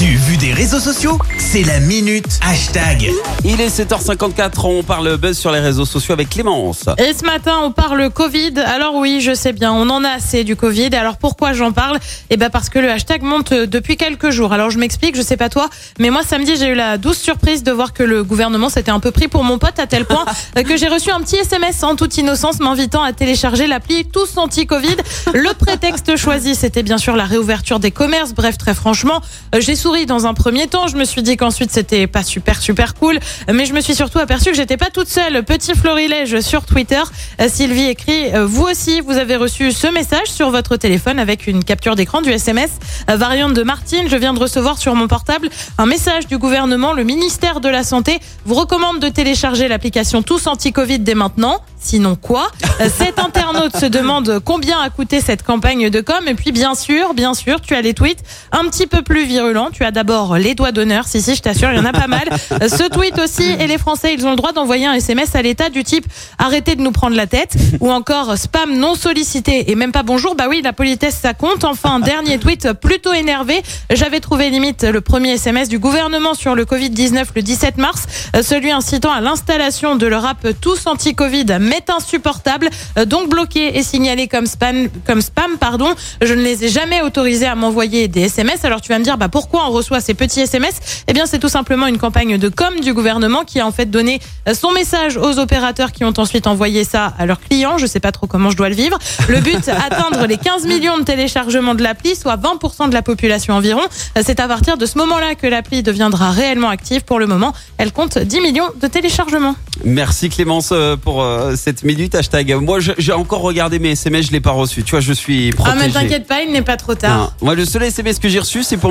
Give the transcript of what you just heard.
L'actu vue des réseaux sociaux, c'est la minute hashtag. Il est 7h54, on parle buzz sur les réseaux sociaux avec Clémence. Et ce matin, on parle Covid. Alors oui, je sais bien, on en a assez du Covid. Alors pourquoi j'en parle? Eh ben parce que le hashtag monte depuis quelques jours. Alors je m'explique, je sais pas toi, mais moi samedi, j'ai eu la douce surprise de voir que le gouvernement s'était un peu pris pour mon pote à tel point que j'ai reçu un petit SMS en toute innocence m'invitant à télécharger l'appli Tous Anti-Covid. Le prétexte choisi, c'était bien sûr la réouverture des commerces. Bref, très franchement, j'ai dans un premier temps. Je me suis dit qu'ensuite c'était pas super super cool, mais je me suis surtout aperçu que j'étais pas toute seule. Petit florilège sur Twitter. Euh, Sylvie écrit euh, Vous aussi, vous avez reçu ce message sur votre téléphone avec une capture d'écran du SMS. Euh, Variante de Martine, je viens de recevoir sur mon portable un message du gouvernement. Le ministère de la Santé vous recommande de télécharger l'application Tous Anti-Covid dès maintenant. Sinon quoi? Cet internaute se demande combien a coûté cette campagne de com. Et puis bien sûr, bien sûr, tu as les tweets un petit peu plus virulents. Tu as d'abord les doigts d'honneur. Si, si, je t'assure, il y en a pas mal. Ce tweet aussi, et les Français, ils ont le droit d'envoyer un SMS à l'État du type arrêtez de nous prendre la tête ou encore spam non sollicité et même pas bonjour. Bah oui, la politesse, ça compte. Enfin, dernier tweet plutôt énervé. J'avais trouvé limite le premier SMS du gouvernement sur le Covid-19 le 17 mars, celui incitant à l'installation de leur app Tous Anti-Covid m'est insupportable, donc bloqué et signalé comme spam, comme spam, pardon. Je ne les ai jamais autorisés à m'envoyer des SMS. Alors tu vas me dire, bah pourquoi on reçoit ces petits SMS Eh bien, c'est tout simplement une campagne de com du gouvernement qui a en fait donné euh, son message aux opérateurs qui ont ensuite envoyé ça à leurs clients. Je sais pas trop comment je dois le vivre. Le but, atteindre les 15 millions de téléchargements de l'appli, soit 20% de la population environ. Euh, C'est à partir de ce moment-là que l'appli deviendra réellement active. Pour le moment, elle compte 10 millions de téléchargements. Merci Clémence euh, pour cette minute hashtag. Moi, j'ai encore regardé mes SMS, je l'ai pas reçu. Tu vois, je suis Ah, protégé. mais t'inquiète pas, il n'est pas trop tard. Non. Moi, le seul SMS que j'ai reçu, c'est pour